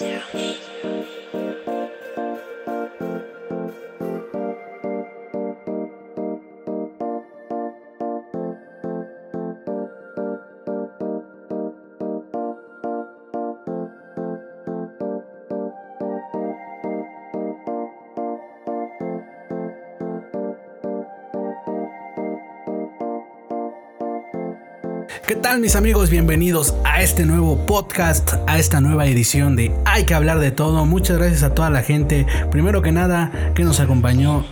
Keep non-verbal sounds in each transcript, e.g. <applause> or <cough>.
Yeah. ¿Qué tal mis amigos? Bienvenidos a este nuevo podcast, a esta nueva edición de Hay que hablar de todo. Muchas gracias a toda la gente, primero que nada, que nos acompañó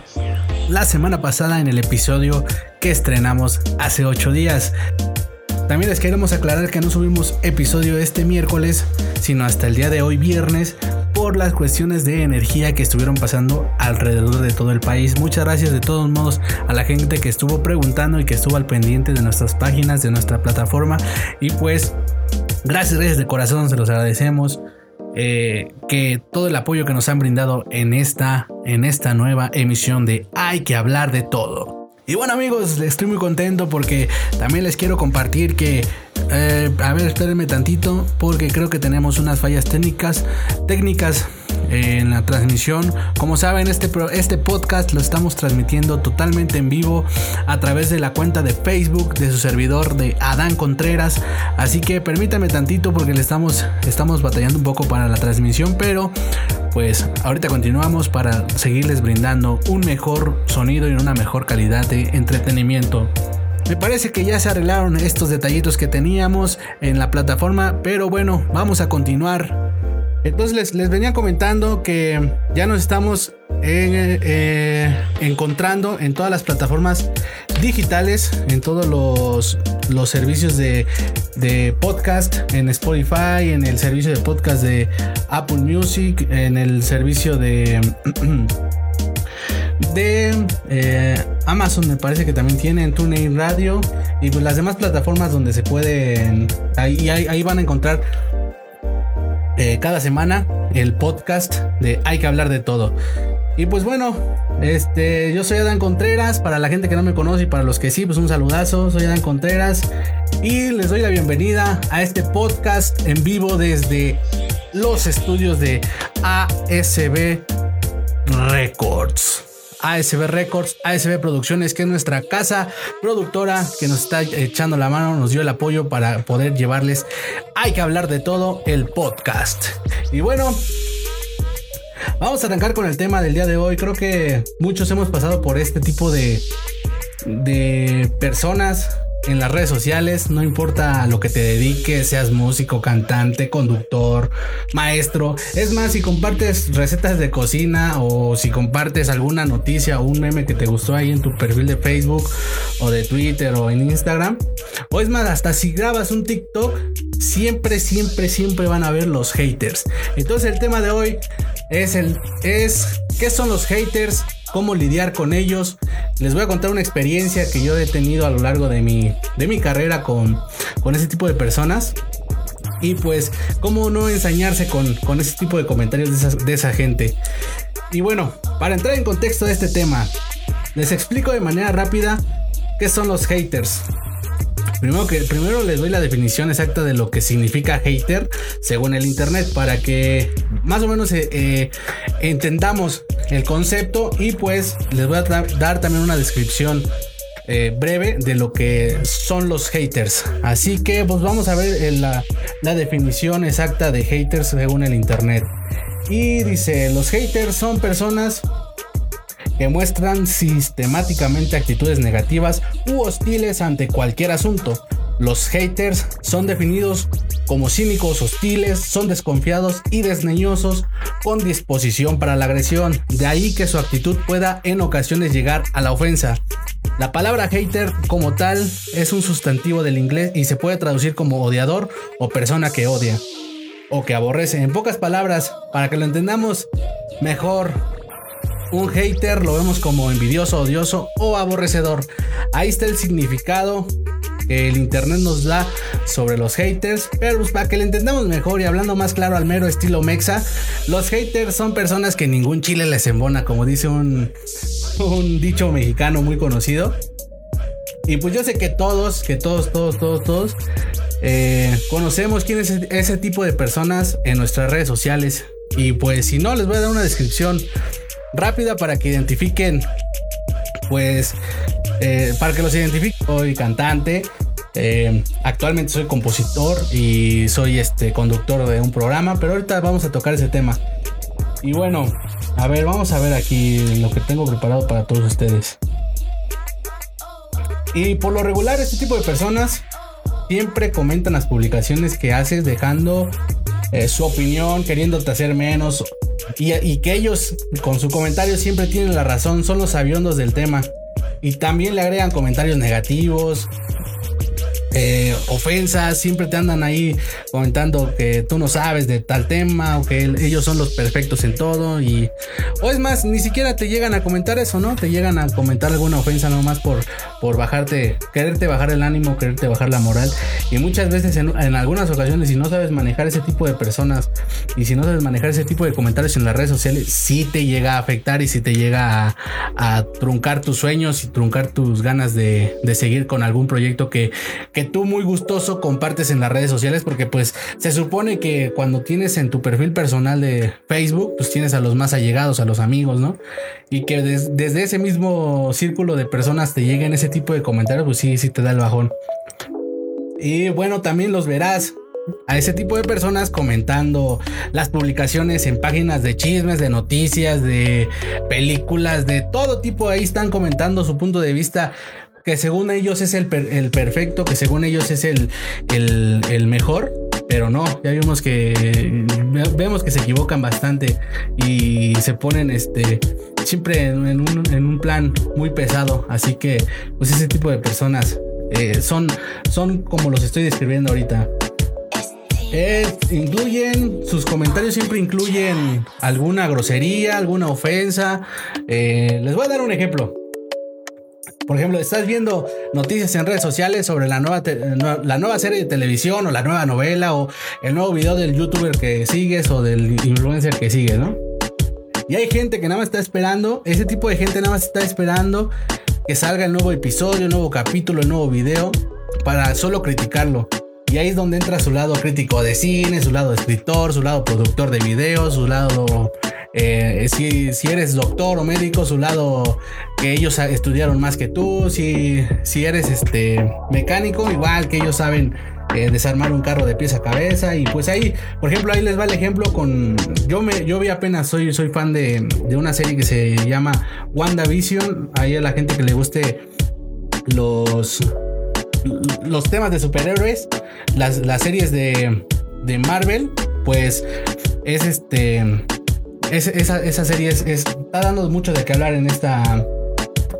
la semana pasada en el episodio que estrenamos hace 8 días. También les queremos aclarar que no subimos episodio este miércoles, sino hasta el día de hoy viernes, por las cuestiones de energía que estuvieron pasando alrededor de todo el país. Muchas gracias de todos modos a la gente que estuvo preguntando y que estuvo al pendiente de nuestras páginas, de nuestra plataforma. Y pues, gracias, gracias de corazón, se los agradecemos. Eh, que todo el apoyo que nos han brindado en esta, en esta nueva emisión de Hay que hablar de todo. Y bueno amigos, estoy muy contento porque también les quiero compartir que eh, a ver, espérenme tantito porque creo que tenemos unas fallas técnicas, técnicas en la transmisión. Como saben, este, este podcast lo estamos transmitiendo totalmente en vivo a través de la cuenta de Facebook de su servidor de Adán Contreras. Así que permítanme tantito porque le estamos, estamos batallando un poco para la transmisión, pero pues ahorita continuamos para seguirles brindando un mejor sonido y una mejor calidad de entretenimiento. Me parece que ya se arreglaron estos detallitos que teníamos en la plataforma, pero bueno, vamos a continuar. Entonces les, venía comentando que ya nos estamos eh, encontrando en todas las plataformas digitales, en todos los, los servicios de, de, podcast, en Spotify, en el servicio de podcast de Apple Music, en el servicio de... <clears throat> de eh, Amazon me parece que también tienen TuneIn Radio y pues las demás plataformas donde se pueden ahí, ahí, van a encontrar eh, cada semana el podcast de Hay que hablar de todo. Y pues bueno, este, yo soy Adán Contreras, para la gente que no me conoce y para los que sí, pues un saludazo, soy Adán Contreras y les doy la bienvenida a este podcast en vivo desde los estudios de ASB Records. ASB Records, ASB Producciones, que es nuestra casa productora que nos está echando la mano, nos dio el apoyo para poder llevarles Hay que hablar de todo el podcast. Y bueno, vamos a arrancar con el tema del día de hoy. Creo que muchos hemos pasado por este tipo de, de personas en las redes sociales, no importa lo que te dediques, seas músico, cantante, conductor, maestro. Es más, si compartes recetas de cocina o si compartes alguna noticia o un meme que te gustó ahí en tu perfil de Facebook o de Twitter o en Instagram. O es más, hasta si grabas un TikTok, siempre, siempre, siempre van a ver los haters. Entonces el tema de hoy es el es qué son los haters cómo lidiar con ellos. Les voy a contar una experiencia que yo he tenido a lo largo de mi, de mi carrera con, con ese tipo de personas. Y pues, cómo no ensañarse con, con ese tipo de comentarios de de esa gente. Y bueno, para entrar en contexto de este tema, les explico de manera rápida qué son los haters. Primero, que, primero les doy la definición exacta de lo que significa hater según el internet para que más o menos eh, eh, entendamos el concepto y pues les voy a dar también una descripción eh, breve de lo que son los haters. Así que pues vamos a ver la, la definición exacta de haters según el internet. Y dice, los haters son personas que muestran sistemáticamente actitudes negativas u hostiles ante cualquier asunto. Los haters son definidos como cínicos, hostiles, son desconfiados y desneñosos con disposición para la agresión. De ahí que su actitud pueda en ocasiones llegar a la ofensa. La palabra hater como tal es un sustantivo del inglés y se puede traducir como odiador o persona que odia o que aborrece. En pocas palabras, para que lo entendamos mejor, un hater lo vemos como envidioso, odioso o aborrecedor. Ahí está el significado que el internet nos da sobre los haters. Pero pues, para que lo entendamos mejor y hablando más claro al mero estilo mexa, los haters son personas que ningún chile les embona, como dice un, dicho mexicano muy conocido. Y pues yo sé que todos, que todos, todos, todos, todos eh, conocemos quién es ese tipo de personas en nuestras redes sociales. Y pues si no, les voy a dar una descripción rápida para que identifiquen, pues, eh, para que los identifiquen. Soy cantante, eh, actualmente soy compositor y soy este conductor de un programa, pero ahorita vamos a tocar ese tema. Y bueno, a ver, vamos a ver aquí lo que tengo preparado para todos ustedes. Y por lo regular, este tipo de personas siempre comentan las publicaciones que haces dejando eh, su opinión, queriéndote hacer menos. Y, que ellos con su comentario siempre tienen la razón, son los sabiondos del tema. Y también le agregan comentarios negativos, eh, ofensas, siempre te andan ahí comentando que tú no sabes de tal tema o que ellos son los perfectos en todo y o es más, ni siquiera te llegan a comentar eso, ¿no? Te llegan a comentar alguna ofensa nomás por, por bajarte, quererte bajar el ánimo, quererte bajar la moral y muchas veces en, algunas ocasiones si no sabes manejar ese tipo de personas y si no sabes manejar ese tipo de comentarios en las redes sociales, sí te llega a afectar y sí te llega a, truncar tus sueños y truncar tus ganas de, de seguir con algún proyecto que, que tú muy gustoso compartes en las redes sociales porque pues se supone que cuando tienes en tu perfil personal de Facebook pues tienes a los más allegados, a los amigos, ¿no? Y que desde ese mismo círculo de personas te lleguen ese tipo de comentarios pues sí, sí te da el bajón. Y bueno, también los verás a ese tipo de personas comentando las publicaciones en páginas de chismes, de noticias, de películas, de todo tipo. Ahí están comentando su punto de vista que según ellos es el, perfecto, que según ellos es el, el, mejor, pero no, ya vimos que vemos que se equivocan bastante y se ponen este siempre en un, plan muy pesado, así que pues ese tipo de personas eh, son, son como los estoy describiendo ahorita. Incluyen, sus comentarios siempre incluyen alguna grosería, alguna ofensa. Eh, les voy a dar un ejemplo. Por ejemplo, estás viendo noticias en redes sociales sobre la nueva, la nueva serie de televisión o la nueva novela o el nuevo video del youtuber que sigues o del influencer que sigues, ¿no? Y hay gente que nada más está esperando, ese tipo de gente nada más está esperando que salga el nuevo episodio, el nuevo capítulo, el nuevo video para solo criticarlo. Y ahí es donde entra su lado crítico de cine, su lado escritor, su lado productor de videos, su lado eh, si, si, eres doctor o médico, su lado que ellos estudiaron más que tú, si, si eres este mecánico, igual que ellos saben eh, desarmar un carro de pieza a cabeza. Y pues ahí, por ejemplo, ahí les va el ejemplo con yo me yo vi apenas soy soy fan de, de una serie que se llama WandaVision, ahí a la gente que le guste los los temas de superhéroes, las, las series de, de Marvel, pues es este esa, serie está dando mucho de qué hablar en esta,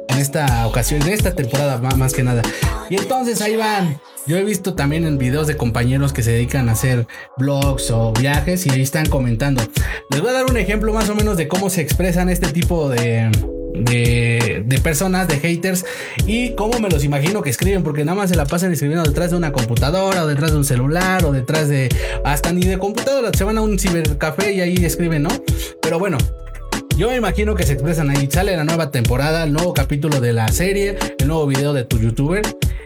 en esta ocasión, en esta temporada más que nada. Y entonces ahí van. Yo he visto también en videos de compañeros que se dedican a hacer vlogs o viajes y ahí están comentando. Les voy a dar un ejemplo más o menos de cómo se expresan este tipo de, de, personas, de haters y cómo me los imagino que escriben, porque nada más se la pasan escribiendo detrás de una computadora o detrás de un celular o detrás de hasta ni de computadora, se van a un cibercafé y ahí escriben, ¿no? Pero bueno, yo me imagino que se expresan ahí. Sale la nueva temporada, el nuevo capítulo de la serie, el nuevo video de tu youtuber.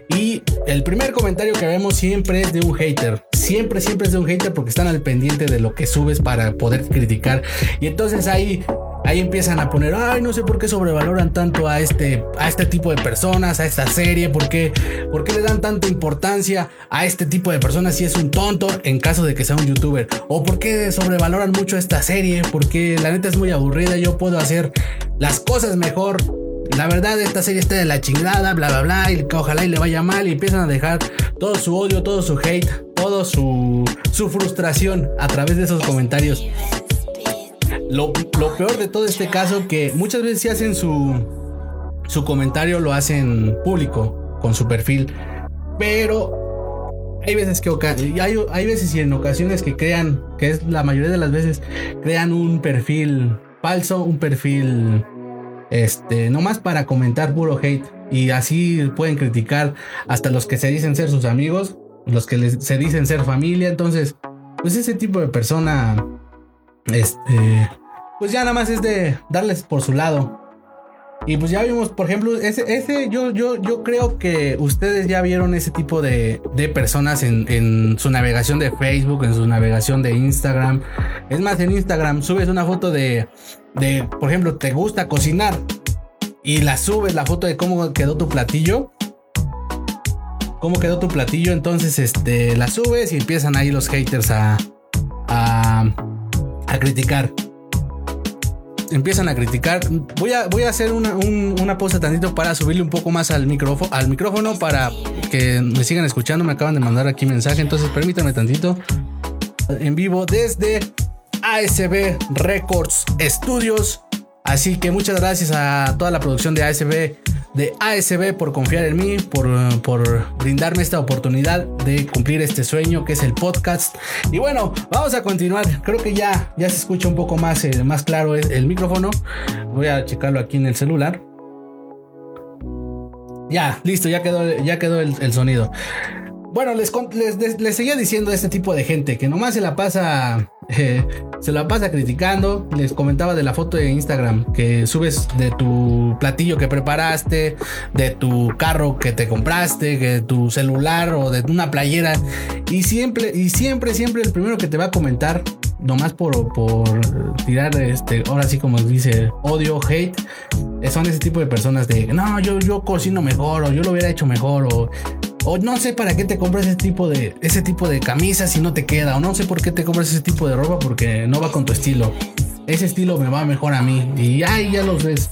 Y el primer comentario que vemos siempre es de un hater. Siempre, siempre es de un hater porque están al pendiente de lo que subes para poder criticar. Y entonces ahí ahí empiezan a poner, ay, no sé por qué sobrevaloran tanto a este, a este tipo de personas, a esta serie, ¿por qué, le dan tanta importancia a este tipo de personas si es un tonto en caso de que sea un youtuber, o por qué sobrevaloran mucho esta serie, porque la neta es muy aburrida, yo puedo hacer las cosas mejor. La verdad, esta serie está de la chingada, bla, bla, bla, y ojalá y le vaya mal, y empiezan a dejar todo su odio, todo su hate, todo su, su frustración a través de esos comentarios. Lo, peor de todo este caso que muchas veces si hacen su, su comentario, lo hacen público con su perfil. Pero hay veces que hay, hay veces y en ocasiones que crean, que es la mayoría de las veces, crean un perfil falso, un perfil este, nomás para comentar puro hate. Y así pueden criticar hasta los que se dicen ser sus amigos, los que se dicen ser familia. Entonces, pues ese tipo de persona este, pues ya nada más es de darles por su lado. Y pues ya vimos, por ejemplo, ese, ese yo, yo, yo creo que ustedes ya vieron ese tipo de, de personas en, en, su navegación de Facebook, en su navegación de Instagram. Es más, en Instagram subes una foto de, de, por ejemplo, te gusta cocinar y la subes, la foto de cómo quedó tu platillo. Cómo quedó tu platillo, entonces este, la subes y empiezan ahí los haters a, a, a criticar empiezan a criticar. Voy a, voy a hacer una, una pausa tantito para subirle un poco más al micrófono, al micrófono para que me sigan escuchando. Me acaban de mandar aquí mensaje, entonces permítanme tantito. En vivo desde ASB Records Studios. Así que muchas gracias a toda la producción de ASB de ASB por confiar en mí, por, por brindarme esta oportunidad de cumplir este sueño que es el podcast. Y bueno, vamos a continuar. Creo que ya, ya se escucha un poco más, eh, más claro el, el micrófono. Voy a checarlo aquí en el celular. Ya, listo, ya quedó, ya quedó el, sonido. Bueno, les, les, les, seguía diciendo a este tipo de gente que nomás se la pasa. <laughs> Se la pasa criticando. Les comentaba de la foto de Instagram que subes de tu platillo que preparaste, de tu carro que te compraste, de tu celular o de una playera. Y siempre, y siempre, siempre el primero que te va a comentar, nomás por, por tirar este, ahora sí como dice, odio, hate, son ese tipo de personas de no, yo, yo cocino mejor, o yo lo hubiera hecho mejor, o o no sé para qué te compras ese tipo de ese tipo de camisas si no te queda o no sé por qué te compras ese tipo de ropa porque no va con tu estilo. Ese estilo me va mejor a mí y ahí ya los ves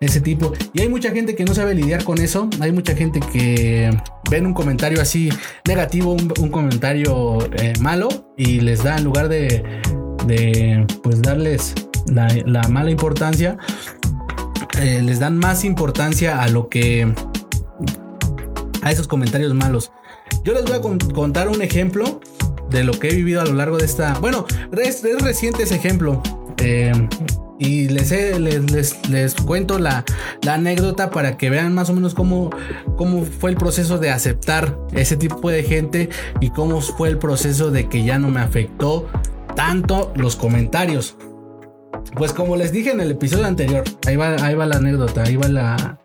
ese tipo. Y hay mucha gente que no sabe lidiar con eso. Hay mucha gente que ven un comentario así negativo, un, comentario eh, malo y les da en lugar de, de pues darles la, la mala importancia, eh, les dan más importancia a lo que a esos comentarios malos. Yo les voy a contar un ejemplo de lo que he vivido a lo largo de esta. Bueno, es, reciente ese ejemplo. Eh, y les, les, les, cuento la, la, anécdota para que vean más o menos cómo, cómo fue el proceso de aceptar ese tipo de gente y cómo fue el proceso de que ya no me afectó tanto los comentarios. Pues como les dije en el episodio anterior, ahí va, ahí va la anécdota, ahí va la,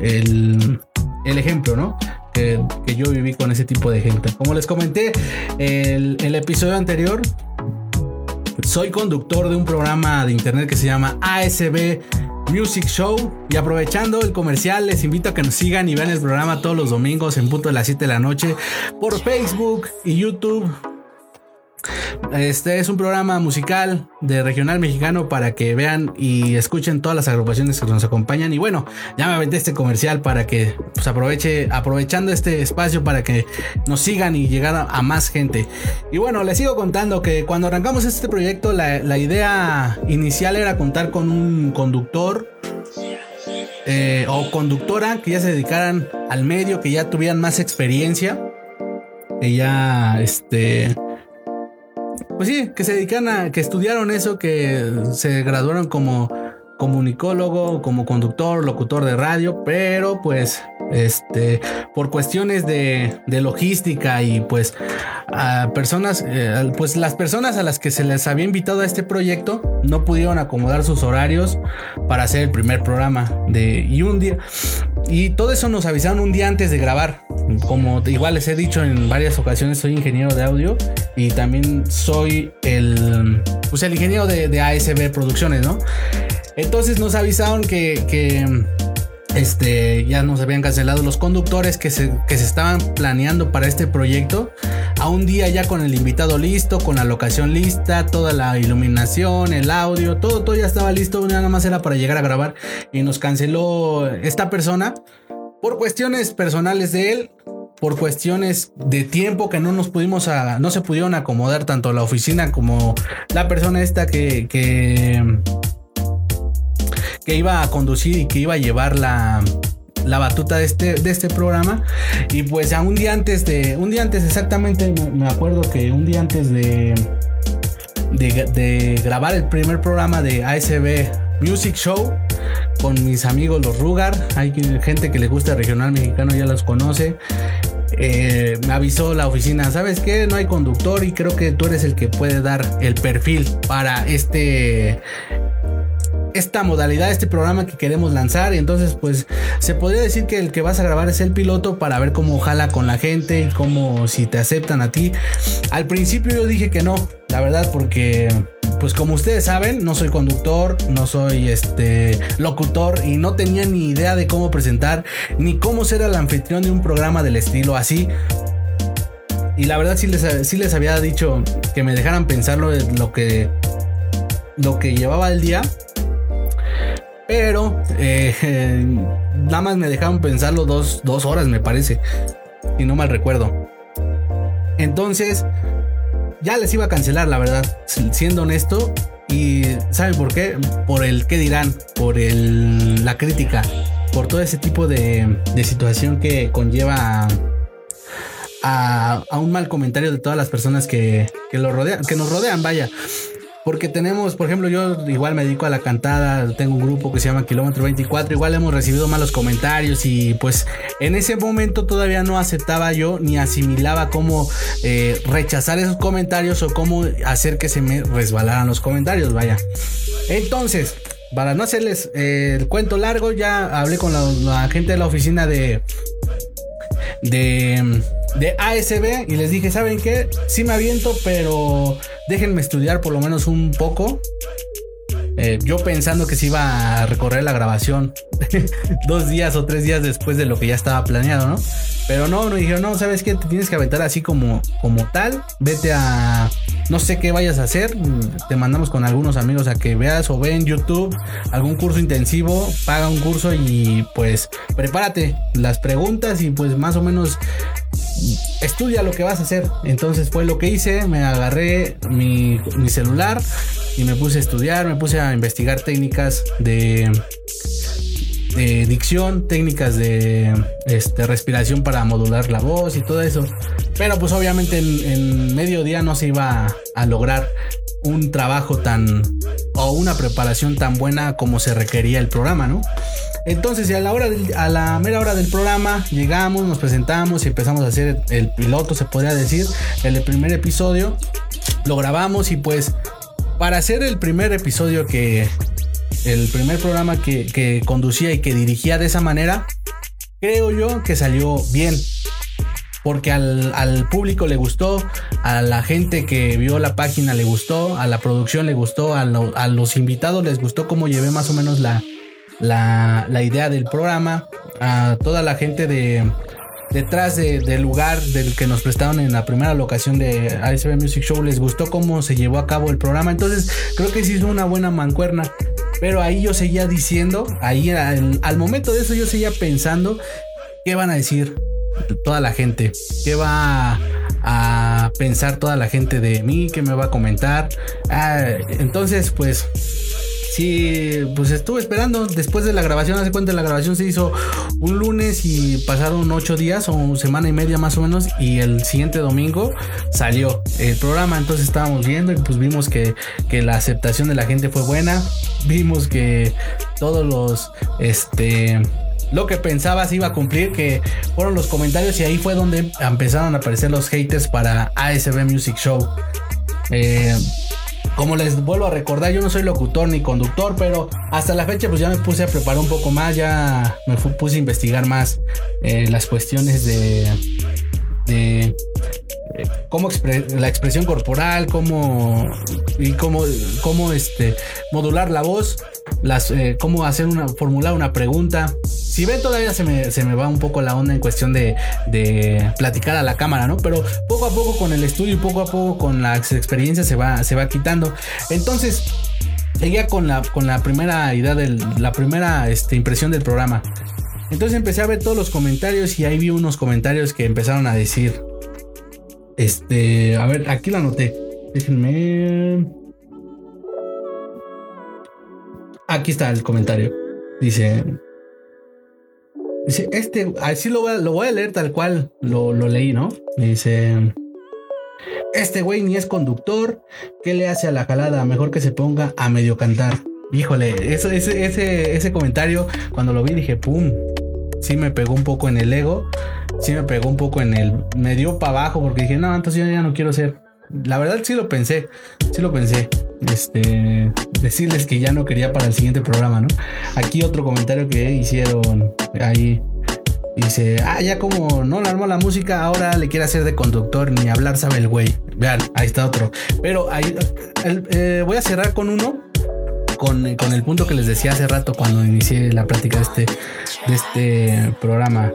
el, el ejemplo, ¿no? Que, yo viví con ese tipo de gente. Como les comenté el, el episodio anterior, soy conductor de un programa de internet que se llama ASB Music Show. Y aprovechando el comercial, les invito a que nos sigan y vean el programa todos los domingos en punto de las 7 de la noche por Facebook y YouTube. Este es un programa musical de regional mexicano para que vean y escuchen todas las agrupaciones que nos acompañan. Y bueno, ya me aventé este comercial para que pues aproveche, aprovechando este espacio para que nos sigan y llegar a, más gente. Y bueno, les sigo contando que cuando arrancamos este proyecto, la, idea inicial era contar con un conductor. Eh, o conductora que ya se dedicaran al medio, que ya tuvieran más experiencia, que ya este pues sí, que se dedican a, que estudiaron eso, que se graduaron como comunicólogo, como conductor, locutor de radio, pero pues este por cuestiones de, logística y pues a personas eh, pues las personas a las que se les había invitado a este proyecto no pudieron acomodar sus horarios para hacer el primer programa de y un día y todo eso nos avisaron un día antes de grabar. Como igual les he dicho en varias ocasiones soy ingeniero de audio y también soy el pues el ingeniero de ASB Producciones no entonces nos avisaron que, este, ya nos habían cancelado los conductores que se, que se estaban planeando para este proyecto. A un día ya con el invitado listo, con la locación lista, toda la iluminación, el audio, todo, todo ya estaba listo. Nada más era para llegar a grabar. Y nos canceló esta persona por cuestiones personales de él. Por cuestiones de tiempo que no nos pudimos no se pudieron acomodar tanto la oficina como la persona esta que, que que iba a conducir y que iba a llevar la, la batuta de este, de este programa. Y pues a un día antes de, un día antes exactamente, me acuerdo que un día antes de, de, grabar el primer programa de ASB Music Show con mis amigos los Rugar, hay gente que le gusta el regional mexicano, ya los conoce. Eh, me avisó la oficina, ¿sabes qué? No hay conductor y creo que tú eres el que puede dar el perfil para este esta modalidad, este programa que queremos lanzar. Y entonces, pues se podría decir que el que vas a grabar es el piloto para ver cómo jala con la gente cómo si te aceptan a ti. Al principio yo dije que no, la verdad, porque pues como ustedes saben, no soy conductor, no soy este locutor y no tenía ni idea de cómo presentar ni cómo ser el anfitrión de un programa del estilo así. Y la verdad sí les, les había dicho que me dejaran pensarlo lo que lo que llevaba el día. Pero eh, <laughs> nada más me dejaron pensarlo dos, dos horas, me parece. Si no mal recuerdo. Entonces, ya les iba a cancelar, la verdad, siendo honesto. Y ¿saben por qué? Por el qué dirán, por el, la crítica, por todo ese tipo de, de situación que conlleva a, a, un mal comentario de todas las personas que, que, rodean, que nos rodean, vaya. Porque tenemos, por ejemplo, yo igual me dedico a la cantada, tengo un grupo que se llama Kilómetro 24, igual hemos recibido malos comentarios y pues en ese momento todavía no aceptaba yo ni asimilaba cómo eh, rechazar esos comentarios o cómo hacer que se me resbalaran los comentarios, vaya. Entonces, para no hacerles eh, el cuento largo, ya hablé con la, gente de la oficina de... de de ASB y les dije, ¿saben qué? Sí me aviento, pero déjenme estudiar por lo menos un poco. Eh, yo pensando que se iba a recorrer la grabación <laughs> dos días o tres días después de lo que ya estaba planeado, ¿no? Pero no, no dijeron, no, ¿sabes qué? Te tienes que aventar así como, como tal. Vete a. No sé qué vayas a hacer. Te mandamos con algunos amigos a que veas o ve en YouTube algún curso intensivo. Paga un curso y pues prepárate las preguntas y pues más o menos estudia lo que vas a hacer. Entonces fue lo que hice, me agarré mi, celular y me puse a estudiar, me puse a investigar técnicas de, dicción, técnicas de este, respiración para modular la voz y todo eso. Pero pues obviamente en, en medio día no se iba a, a lograr un trabajo tan o una preparación tan buena como se requería el programa, ¿no? Entonces, a la, hora a la mera hora del programa, llegamos, nos presentamos y empezamos a hacer el piloto, se podría decir, el primer episodio. Lo grabamos y pues, para hacer el primer episodio que. El primer programa que, que conducía y que dirigía de esa manera, creo yo que salió bien porque al, al, público le gustó, a la gente que vio la página le gustó, a la producción le gustó, a, a los invitados les gustó cómo llevé más o menos la, la, la idea del programa, a toda la gente de detrás del lugar del que nos prestaron en la primera locación de ASB Music Show les gustó cómo se llevó a cabo el programa. Entonces creo que sí es una buena mancuerna. Pero ahí yo seguía diciendo, ahí al, momento de eso yo seguía pensando qué van a decir toda la gente, qué va a pensar toda la gente de mí, qué me va a comentar. Ah, entonces pues Sí, pues estuve esperando después de la grabación. Hace cuenta, la grabación se hizo un lunes y pasaron ocho días o semana y media más o menos. Y el siguiente domingo salió el programa. Entonces estábamos viendo y pues vimos que, que la aceptación de la gente fue buena. Vimos que todos los, este, lo que pensaba se iba a cumplir, que fueron los comentarios y ahí fue donde empezaron a aparecer los haters para ASB Music Show. Eh, como les vuelvo a recordar, yo no soy locutor ni conductor, pero hasta la fecha pues ya me puse a preparar un poco más, ya me puse a investigar más eh, las cuestiones de, cómo la expresión corporal, cómo y cómo, cómo este, modular la voz, las, eh, cómo hacer una, formular una pregunta. Si ven, todavía se me, se me va un poco la onda en cuestión de, de, platicar a la cámara, ¿no? Pero poco a poco con el estudio y poco a poco con la experiencia se va, se va quitando. Entonces, seguía con la, con la primera idea de la primera este, impresión del programa. Entonces empecé a ver todos los comentarios y ahí vi unos comentarios que empezaron a decir. Este, a ver, aquí lo anoté. Déjenme. Aquí está el comentario. Dice, Dice, este, así lo voy, a, leer tal cual lo, leí, ¿no? dice, este güey ni es conductor, ¿qué le hace a la jalada? Mejor que se ponga a medio cantar. Híjole, eso, ese, ese, ese comentario, cuando lo vi dije, ¡pum! Sí me pegó un poco en el ego, sí me pegó un poco en el... Me dio para abajo porque dije, no, entonces yo ya no quiero ser... La verdad sí lo pensé, sí lo pensé. Este, decirles que ya no quería para el siguiente programa, ¿no? Aquí otro comentario que hicieron ahí. Dice, ah, ya como no le armó la música, ahora le quiere hacer de conductor, ni hablar sabe el güey. Vean, ahí está otro. Pero ahí eh, voy a cerrar con uno, con, con, el punto que les decía hace rato cuando inicié la práctica de este, de este programa.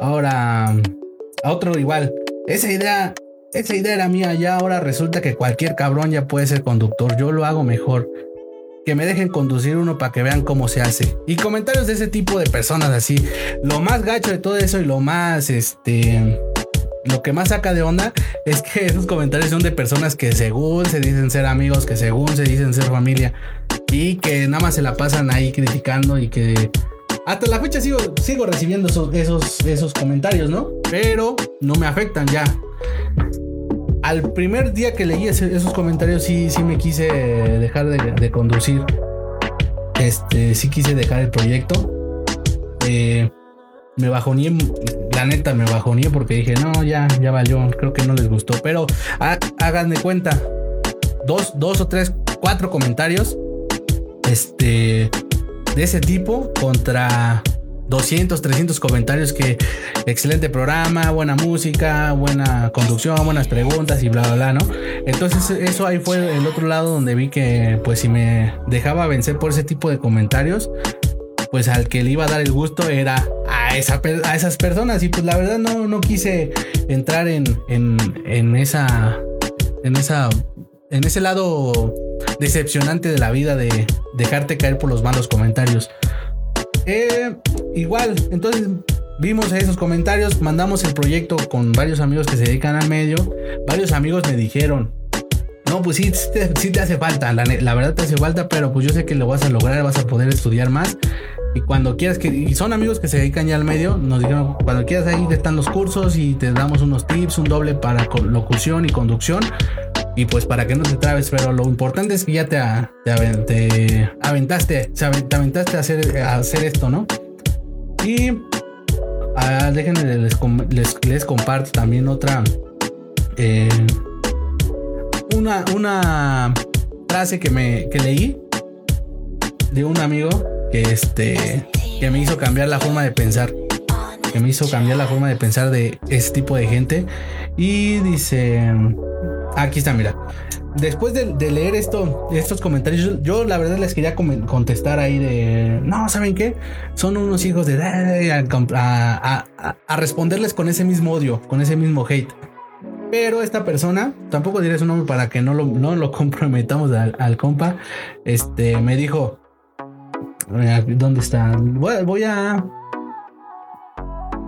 Ahora, a otro igual. Esa idea esa idea era mía, ya ahora resulta que cualquier cabrón ya puede ser conductor. Yo lo hago mejor. Que me dejen conducir uno para que vean cómo se hace. Y comentarios de ese tipo de personas así. Lo más gacho de todo eso y lo más, este... Lo que más saca de onda es que <laughs> esos comentarios son de personas que según se dicen ser amigos, que según se dicen ser familia. Y que nada más se la pasan ahí criticando y que hasta la fecha sigo, sigo recibiendo esos, esos, esos, comentarios, ¿no? Pero no me afectan ya al primer día que leí esos comentarios sí, sí me quise dejar de, conducir. Este, sí quise dejar el proyecto. Eh, me bajoné, la neta me bajoné porque dije, no, ya, ya valió, creo que no les gustó. Pero hagan de cuenta, dos, dos o tres, cuatro comentarios este, de ese tipo contra 200, 300 comentarios que excelente programa, buena música, buena conducción, buenas preguntas y bla, bla, bla, ¿no? Entonces eso ahí fue el otro lado donde vi que pues si me dejaba vencer por ese tipo de comentarios, pues al que le iba a dar el gusto era a, esa, a esas personas y pues la verdad no, no quise entrar en, en, en esa, en esa, en ese lado decepcionante de la vida de dejarte caer por los malos comentarios. Eh, igual, entonces vimos esos comentarios, mandamos el proyecto con varios amigos que se dedican al medio. Varios amigos me dijeron, no, pues sí, sí te, hace falta, la, verdad te hace falta, pero pues yo sé que lo vas a lograr, vas a poder estudiar más. Y cuando quieras que, y son amigos que se dedican ya al medio, nos dijeron, cuando quieras ahí están los cursos y te damos unos tips, un doble para locución y conducción. Y pues para que no te trabes, pero lo importante es que ya te, te, aventaste, te aventaste a hacer, esto, ¿no? Y ah, déjenme, les, les, comparto también otra. Eh, una, una frase que me que leí de un amigo que este que me hizo cambiar la forma de pensar que me hizo cambiar la forma de pensar de ese tipo de gente y dice Aquí está, mira. Después de, leer esto, estos comentarios, yo, la verdad les quería contestar ahí de, no, ¿saben qué? Son unos hijos de... A, responderles con ese mismo odio, con ese mismo hate. Pero esta persona, tampoco diré su nombre para que no lo, no lo <laughs> comprometamos al, compa, este, me dijo, ¿dónde está? Voy, voy a...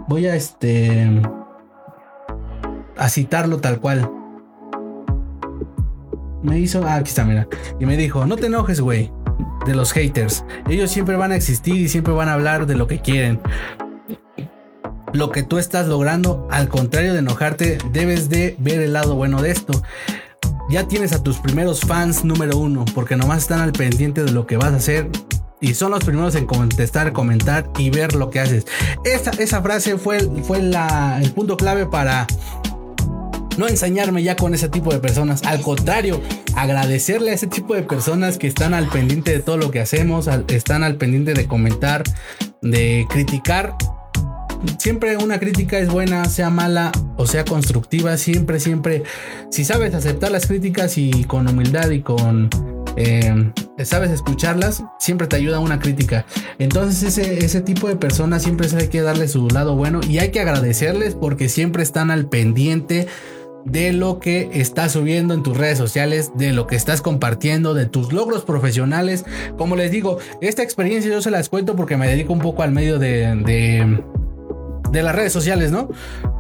Voy a este... A citarlo tal cual me hizo, ah, aquí está, mira, y me dijo, no te enojes, güey, de los haters. Ellos siempre van a existir y siempre van a hablar de lo que quieren. Lo que tú estás logrando, al contrario de enojarte, debes de ver el lado bueno de esto. Ya tienes a tus primeros fans número uno, porque nomás están al pendiente de lo que vas a hacer y son los primeros en contestar, comentar y ver lo que haces. Esa, frase fue, fue el punto clave para no ensañarme ya con ese tipo de personas. Al contrario, agradecerle a ese tipo de personas que están al pendiente de todo lo que hacemos, están al pendiente de comentar, de criticar. Siempre una crítica es buena, sea mala o sea constructiva. Siempre, siempre, si sabes aceptar las críticas y con humildad y con eh, sabes escucharlas, siempre te ayuda una crítica. Entonces ese, ese tipo de personas siempre hay que darle su lado bueno y hay que agradecerles porque siempre están al pendiente de lo que estás subiendo en tus redes sociales, de lo que estás compartiendo, de tus logros profesionales. Como les digo, esta experiencia yo se las cuento porque me dedico un poco al medio de, de, las redes sociales, ¿no?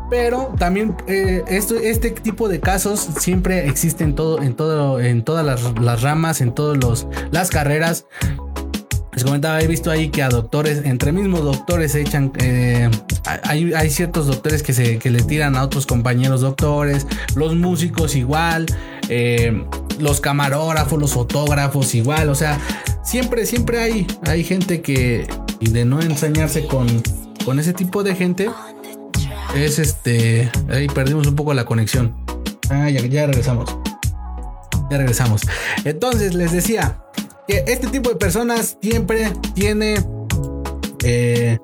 Pero también eh, este tipo de casos siempre existen todo, en, todo, en todas las, las ramas, en todas las carreras. Les comentaba, he visto ahí que a doctores, entre mismos doctores se echan, eh, hay, hay, ciertos doctores que, se, que le tiran a otros compañeros doctores, los músicos igual, eh, los camarógrafos, los fotógrafos igual, o sea, siempre, siempre hay, hay gente que, y de no enseñarse con, con ese tipo de gente, es este, ahí perdimos un poco la conexión. Ah, ya, ya regresamos. ya regresamos. Entonces les decía que este tipo de personas siempre tiene eh,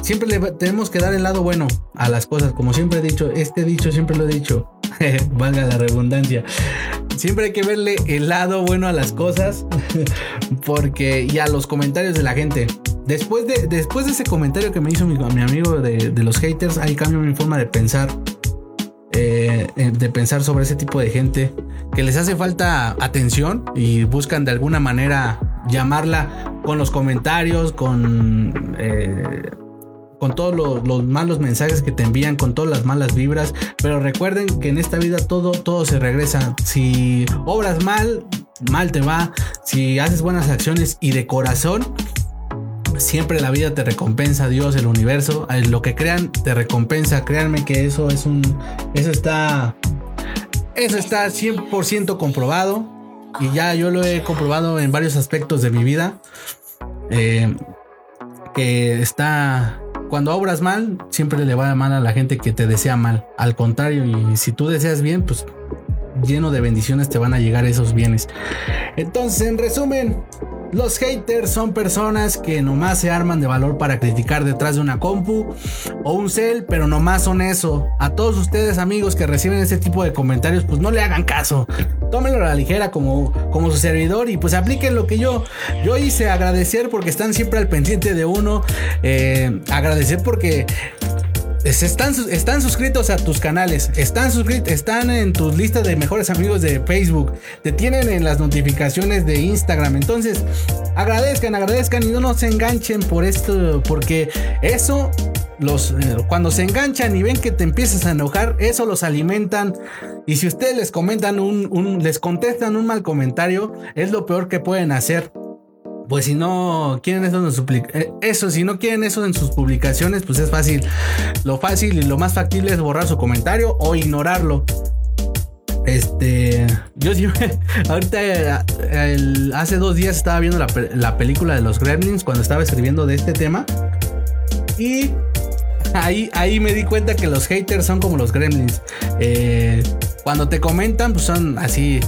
siempre le tenemos que dar el lado bueno a las cosas. Como siempre he dicho, este dicho siempre lo he dicho. <laughs> Valga la redundancia. Siempre hay que verle el lado bueno a las cosas. <laughs> Porque, y a los comentarios de la gente. Después de, después de ese comentario que me hizo mi, amigo de, de, los haters, ahí cambio mi forma de pensar. Eh, de pensar sobre ese tipo de gente que les hace falta atención y buscan de alguna manera llamarla con los comentarios, con... Eh, con todos los, malos mensajes que te envían, con todas las malas vibras. Pero recuerden que en esta vida todo, todo se regresa. Si obras mal, mal te va. Si haces buenas acciones y de corazón, siempre la vida te recompensa, Dios, el universo, lo que crean te recompensa. Créanme que eso es un, eso está, eso está 100% comprobado y ya yo lo he comprobado en varios aspectos de mi vida. Eh, que está cuando obras mal, siempre le va mal a la gente que te desea mal. Al contrario, y si tú deseas bien, pues lleno de bendiciones te van a llegar esos bienes. Entonces, en resumen, los haters son personas que nomás se arman de valor para criticar detrás de una compu o un cel, pero nomás son eso. A todos ustedes amigos que reciben ese tipo de comentarios, pues no le hagan caso. Tómenlo a la ligera como, como su servidor y pues apliquen lo que yo, yo hice. Agradecer porque están siempre al pendiente de uno. Eh, agradecer porque están, están suscritos a tus canales, están están en tus listas de mejores amigos de Facebook, te tienen en las notificaciones de Instagram. Entonces, agradezcan, agradezcan y no nos enganchen por esto, porque eso los eh, cuando se enganchan y ven que te empiezas a enojar, eso los alimentan. Y si ustedes les comentan un les contestan un mal comentario, es lo peor que pueden hacer pues si no quieren eso en sus eh, eso, si no quieren en sus publicaciones, pues es fácil. Lo fácil y lo más factible es borrar su comentario o ignorarlo. Este, yo <laughs> ahorita hace dos días estaba viendo la, película de los Gremlins cuando estaba escribiendo de este tema y ahí, ahí me di cuenta que los haters son como los Gremlins. Eh, cuando te comentan, pues son así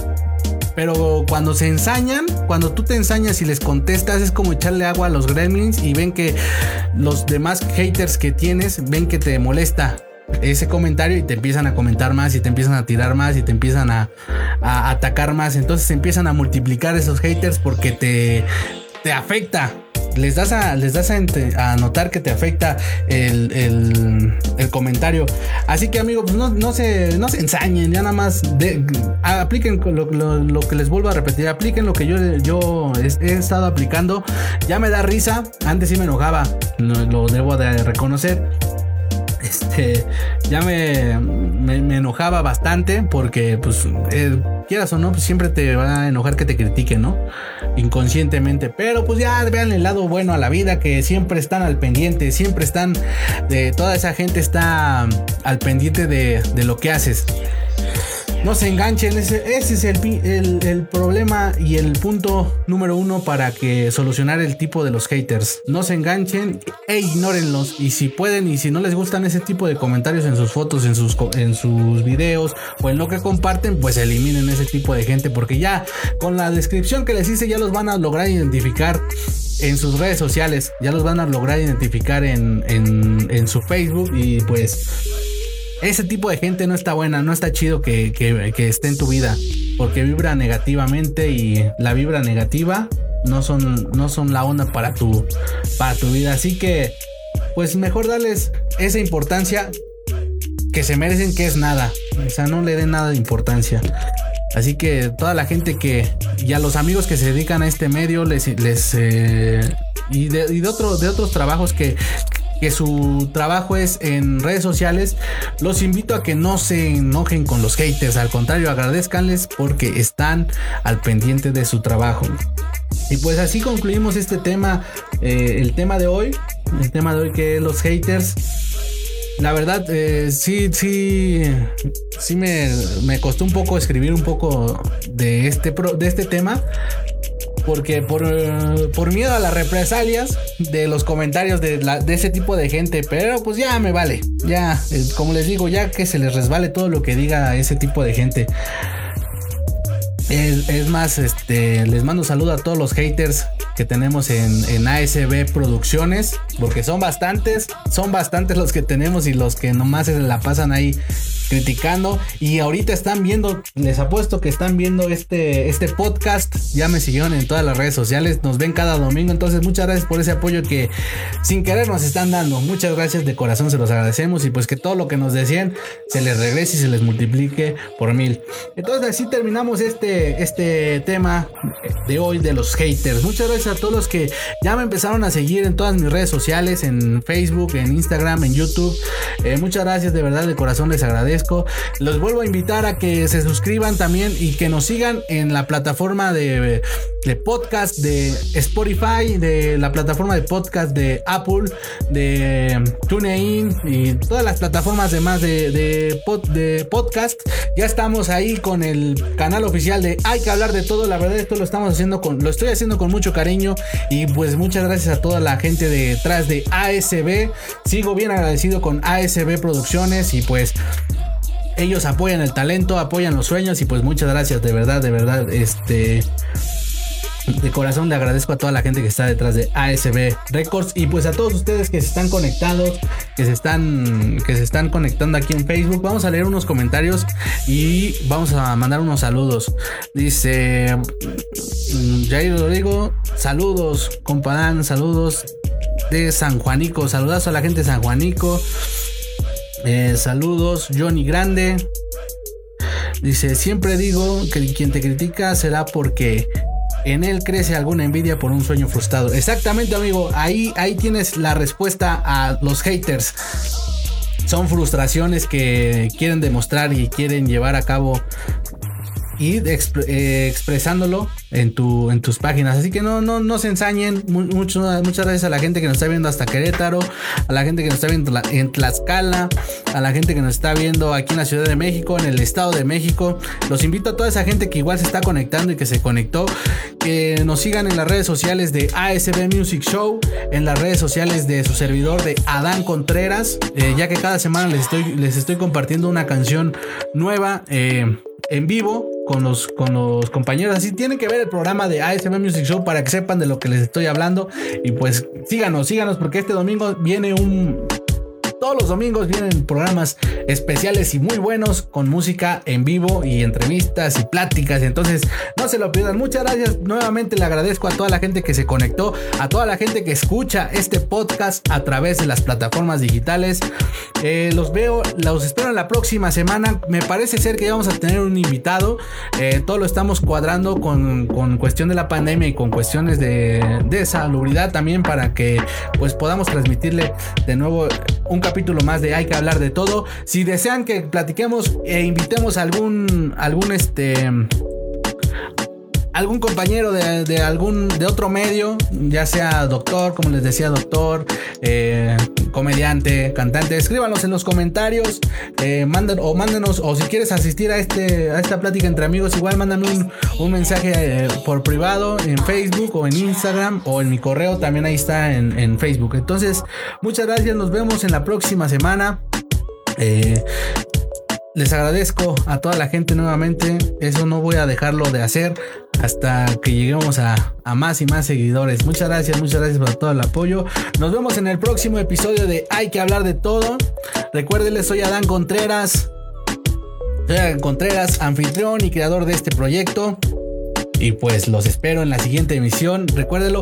pero cuando se ensañan, cuando tú te ensañas y les contestas, es como echarle agua a los gremlins y ven que los demás haters que tienes ven que te molesta ese comentario y te empiezan a comentar más y te empiezan a tirar más y te empiezan a, atacar más. Entonces se empiezan a multiplicar esos haters porque te, te afecta les das a, les das a, notar que te afecta el, comentario. Así que amigos, pues no, no, se, no se ensañen, ya nada más apliquen lo, que les vuelvo a repetir, apliquen lo que yo, yo he, estado aplicando. Ya me da risa, antes sí me enojaba, lo debo de reconocer este, ya me, me, enojaba bastante porque, pues, eh, quieras o no, pues siempre te va a enojar que te critiquen, ¿no? Inconscientemente. Pero pues ya vean el lado bueno a la vida, que siempre están al pendiente, siempre están, de toda esa gente está al pendiente de lo que haces no se enganchen. Ese, es el, el, problema y el punto número uno para que solucionar el tipo de los haters. No se enganchen e ignórenlos. Y si pueden y si no les gustan ese tipo de comentarios en sus fotos, en sus, en sus videos o en lo que comparten, pues eliminen ese tipo de gente porque ya con la descripción que les hice ya los van a lograr identificar en sus redes sociales. Ya los van a lograr identificar en, en, en su Facebook y pues ese tipo de gente no está buena, no está chido que, esté en tu vida, porque vibra negativamente y la vibra negativa no son, no son la onda para tu, para tu vida. Así que, pues mejor darles esa importancia que se merecen, que es nada. O sea, no le den nada de importancia. Así que toda la gente que, y a los amigos que se dedican a este medio, les, les eh, y, de, y de, otro, de otros trabajos que, que su trabajo es en redes sociales, los invito a que no se enojen con los haters, al contrario, agradezcanles porque están al pendiente de su trabajo. Y pues así concluimos este tema, eh, el tema de hoy, el tema de hoy que es los haters. La verdad, eh, sí, sí, sí me, me, costó un poco escribir un poco de este, de este tema, porque por, por, miedo a las represalias de los comentarios de, ese tipo de gente, pero pues ya me vale, ya, eh, como les digo, ya que se les resbale todo lo que diga ese tipo de gente. Es, más, este, les mando un saludo a todos los haters que tenemos en, en, ASB Producciones, porque son bastantes, son bastantes los que tenemos y los que nomás se la pasan ahí criticando y ahorita están viendo, les apuesto que están viendo este, este podcast, ya me siguieron en todas las redes sociales, nos ven cada domingo, entonces muchas gracias por ese apoyo que sin querer nos están dando, muchas gracias de corazón, se los agradecemos y pues que todo lo que nos decían se les regrese y se les multiplique por mil. Entonces así terminamos este, este tema de hoy de los haters. Muchas gracias a todos los que ya me empezaron a seguir en todas mis redes sociales, en Facebook, en Instagram, en YouTube. Eh, muchas gracias, de verdad, de corazón les agradezco. Los vuelvo a invitar a que se suscriban también y que nos sigan en la plataforma de, podcast de Spotify, de la plataforma de podcast de Apple, de TuneIn y todas las plataformas demás de, de, de podcast. Ya estamos ahí con el canal oficial de Hay que hablar de todo. La verdad, esto lo estamos haciendo con, lo estoy haciendo con mucho cariño y pues muchas gracias a toda la gente detrás de ASB. Sigo bien agradecido con ASB Producciones y pues ellos apoyan el talento, apoyan los sueños y pues muchas gracias, de verdad, de verdad, este de corazón le agradezco a toda la gente que está detrás de ASB Records y pues a todos ustedes que se están conectados, que se están que se están conectando aquí en Facebook. Vamos a leer unos comentarios y vamos a mandar unos saludos. Dice Jair Rodrigo, saludos, compadán, saludos de San Juanico, saludos a la gente de San Juanico. Eh, saludos, Johnny Grande. Dice, siempre digo que quien te critica será porque en él crece alguna envidia por un sueño frustrado. Exactamente, amigo. Ahí, ahí tienes la respuesta a los haters. Son frustraciones que quieren demostrar y quieren llevar a cabo y eh, expresándolo en, tu, en tus páginas. Así que no, no, no se ensañen. Mucho, muchas gracias a la gente que nos está viendo hasta Querétaro, a la gente que nos está viendo en Tlaxcala, a la gente que nos está viendo aquí en la Ciudad de México, en el Estado de México. Los invito a toda esa gente que igual se está conectando y que se conectó, que nos sigan en las redes sociales de ASB Music Show, en las redes sociales de su servidor de Adán Contreras, eh, ya que cada semana les estoy, les estoy compartiendo una canción nueva. Eh, en vivo con los, con los compañeros. Así tienen que ver el programa de ASM Music Show para que sepan de lo que les estoy hablando. Y pues síganos, síganos porque este domingo viene un todos los domingos vienen programas especiales y muy buenos con música en vivo y entrevistas y pláticas. Entonces, no se lo pierdan. Muchas gracias. Nuevamente le agradezco a toda la gente que se conectó, a toda la gente que escucha este podcast a través de las plataformas digitales. Eh, los veo, los espero en la próxima semana. Me parece ser que vamos a tener un invitado. Eh, todo lo estamos cuadrando con, con, cuestión de la pandemia y con cuestiones de, de salubridad también para que pues podamos transmitirle de nuevo un capítulo más de Hay que hablar de todo. Si desean que platiquemos e invitemos a algún, algún este algún compañero de, algún de otro medio, ya sea doctor, como les decía, doctor, eh, comediante, cantante, escríbanos en los comentarios, eh, manden, o mándenos, o si quieres asistir a este a esta plática entre amigos, igual mándame un, mensaje eh, por privado en Facebook o en Instagram o en mi correo, también ahí está en, en Facebook. Entonces, muchas gracias, nos vemos en la próxima semana. Les agradezco a toda la gente nuevamente. Eso no voy a dejarlo de hacer hasta que lleguemos a, más y más seguidores. Muchas gracias, muchas gracias por todo el apoyo. Nos vemos en el próximo episodio de Hay que hablar de todo. Recuérdenles, soy Adán Contreras. Soy Adán Contreras, anfitrión y creador de este proyecto. Y pues los espero en la siguiente emisión. Recuérdelo,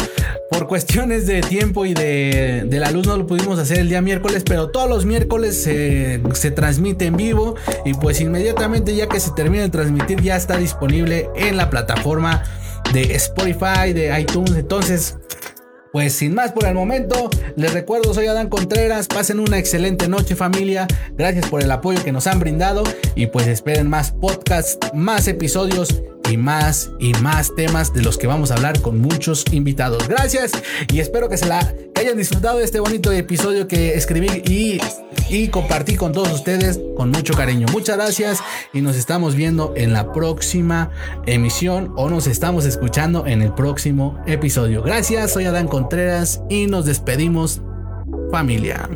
por cuestiones de tiempo y de, la luz no lo pudimos hacer el día miércoles, pero todos los miércoles se, se transmite en vivo. Y pues inmediatamente ya que se termine de transmitir ya está disponible en la plataforma de Spotify, de iTunes. Entonces, pues sin más por el momento, les recuerdo, soy Adán Contreras, pasen una excelente noche familia, gracias por el apoyo que nos han brindado y pues esperen más podcasts, más episodios y más y más temas de los que vamos a hablar con muchos invitados. Gracias y espero que se la hayan disfrutado de este bonito episodio que escribí y, y compartí con todos ustedes con mucho cariño. Muchas gracias y nos estamos viendo en la próxima emisión o nos estamos escuchando en el próximo episodio. Gracias, soy Adán Contreras y nos despedimos familia.